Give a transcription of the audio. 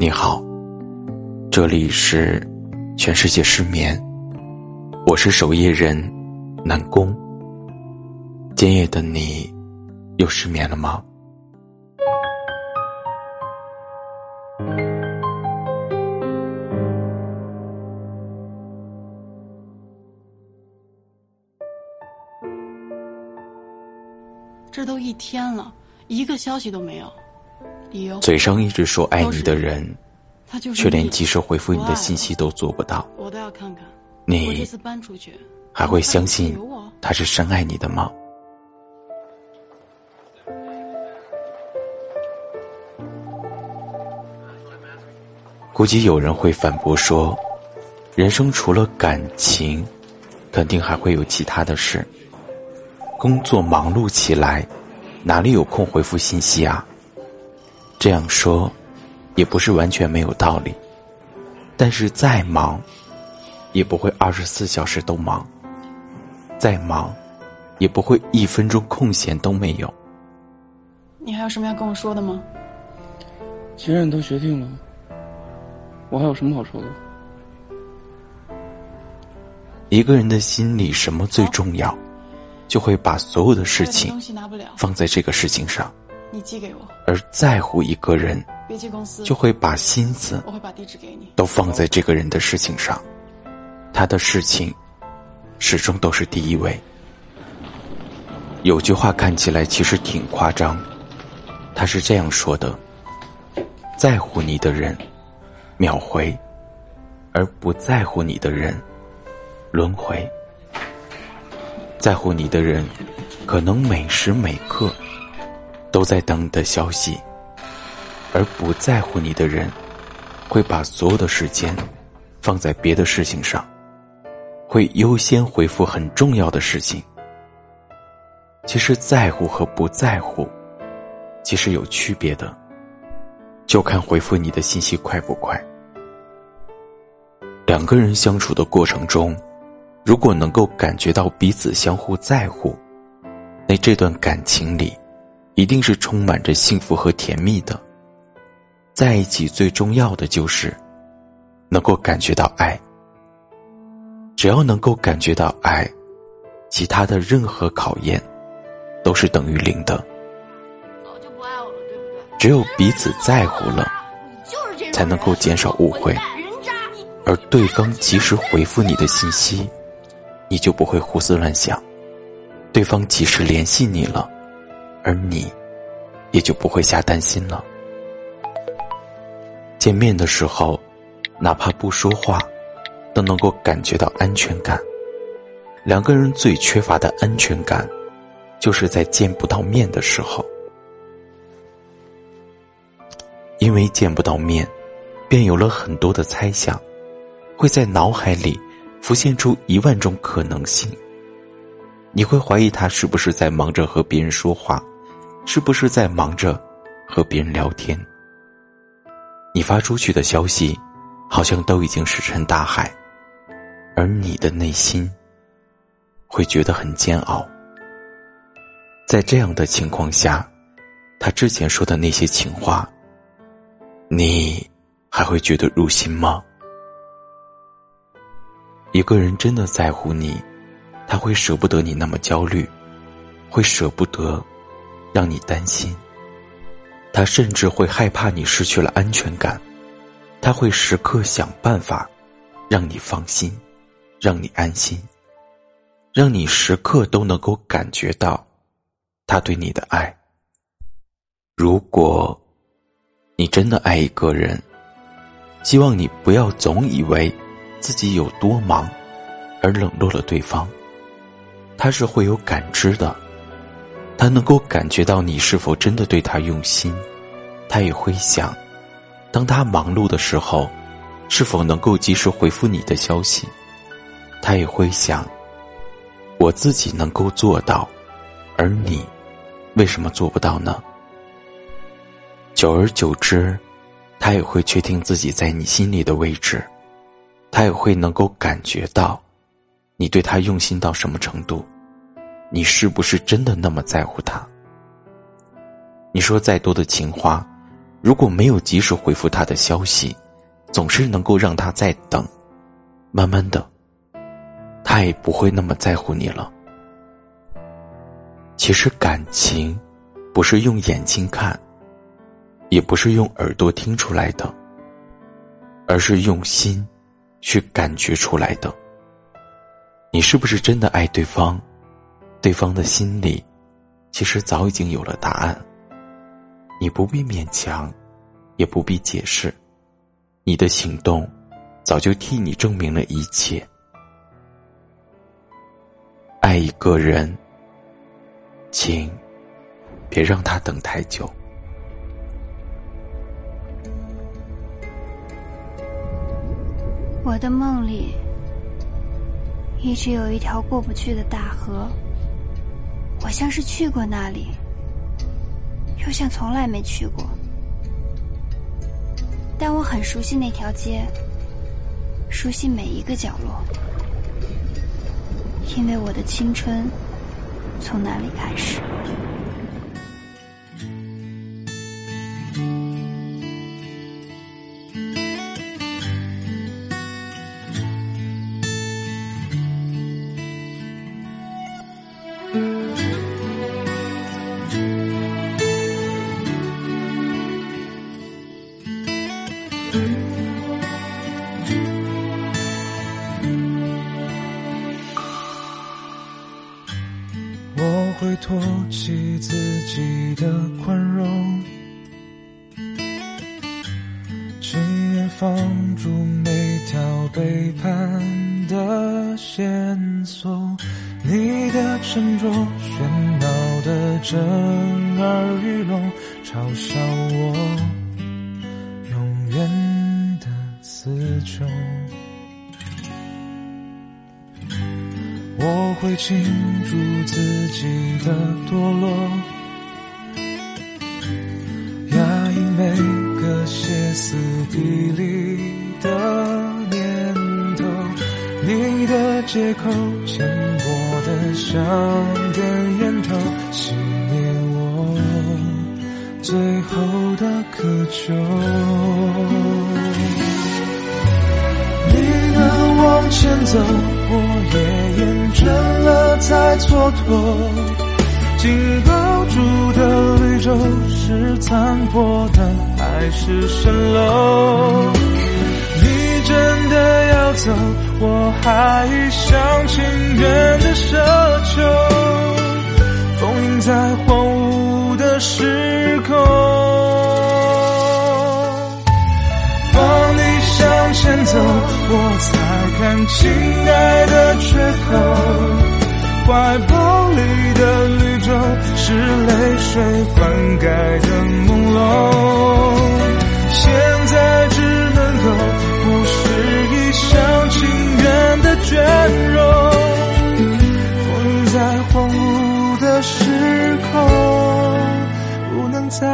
你好，这里是全世界失眠，我是守夜人南宫。今夜的你又失眠了吗？这都一天了，一个消息都没有。嘴上一直说爱你的人，却连及时回复你的信息都做不到，我都要看看。你还会相信？他是深爱你的吗？估计有人会反驳说，人生除了感情，肯定还会有其他的事。工作忙碌起来，哪里有空回复信息啊？这样说，也不是完全没有道理。但是再忙，也不会二十四小时都忙；再忙，也不会一分钟空闲都没有。你还有什么要跟我说的吗？既然你都决定了，我还有什么好说的？一个人的心里什么最重要，就会把所有的事情放在这个事情上；你寄给我，而在乎一个人，别寄公司，就会把心思我会把地址给你。都放在这个人的事情上，他的事情始终都是第一位。有句话看起来其实挺夸张，他是这样说的：在乎你的人，秒回；而不在乎你的人，轮回。在乎你的人，可能每时每刻都在等你的消息，而不在乎你的人，会把所有的时间放在别的事情上，会优先回复很重要的事情。其实在乎和不在乎，其实有区别的，就看回复你的信息快不快。两个人相处的过程中，如果能够感觉到彼此相互在乎，那这段感情里，一定是充满着幸福和甜蜜的。在一起最重要的就是能够感觉到爱。只要能够感觉到爱，其他的任何考验都是等于零的。早就不爱我了，对不对？只有彼此在乎了，才能够减少误会而对方及时回复你的信息，你就不会胡思乱想；对方及时联系你了，而你也就不会瞎担心了。见面的时候，哪怕不说话，都能够感觉到安全感。两个人最缺乏的安全感，就是在见不到面的时候，因为见不到面，便有了很多的猜想。会在脑海里浮现出一万种可能性。你会怀疑他是不是在忙着和别人说话，是不是在忙着和别人聊天。你发出去的消息，好像都已经石沉大海，而你的内心会觉得很煎熬。在这样的情况下，他之前说的那些情话，你还会觉得入心吗？一个人真的在乎你，他会舍不得你那么焦虑，会舍不得让你担心，他甚至会害怕你失去了安全感，他会时刻想办法让你放心，让你安心，让你时刻都能够感觉到他对你的爱。如果你真的爱一个人，希望你不要总以为。自己有多忙，而冷落了对方，他是会有感知的，他能够感觉到你是否真的对他用心，他也会想，当他忙碌的时候，是否能够及时回复你的消息，他也会想，我自己能够做到，而你为什么做不到呢？久而久之，他也会确定自己在你心里的位置。他也会能够感觉到，你对他用心到什么程度，你是不是真的那么在乎他？你说再多的情话，如果没有及时回复他的消息，总是能够让他再等，慢慢的，他也不会那么在乎你了。其实感情，不是用眼睛看，也不是用耳朵听出来的，而是用心去感觉出来的。你是不是真的爱对方？对方的心里，其实早已经有了答案。你不必勉强，也不必解释，你的行动早就替你证明了一切。爱一个人，请别让他等太久。我的梦里一直有一条过不去的大河，我像是去过那里。又像从来没去过，但我很熟悉那条街，熟悉每一个角落，因为我的青春从那里开始。我会托起自己的宽容，情愿放逐每条背叛的线索。你的沉着喧闹的震耳欲聋，嘲笑我我会庆祝自己的堕落，压抑每个歇斯底里的念头。你的借口浅薄的像根烟头，熄灭我最后的渴求。往前走，我也厌倦了再蹉跎。紧抱住的绿洲是残破的还是蜃楼？你真的要走，我还一厢情愿的奢求，封印在荒芜的时空。放你向前走，我才看亲爱的缺口。怀抱里的绿洲是泪水灌溉的朦胧，现在只能够不是一厢情愿的倦容，封在荒芜的时空，不能再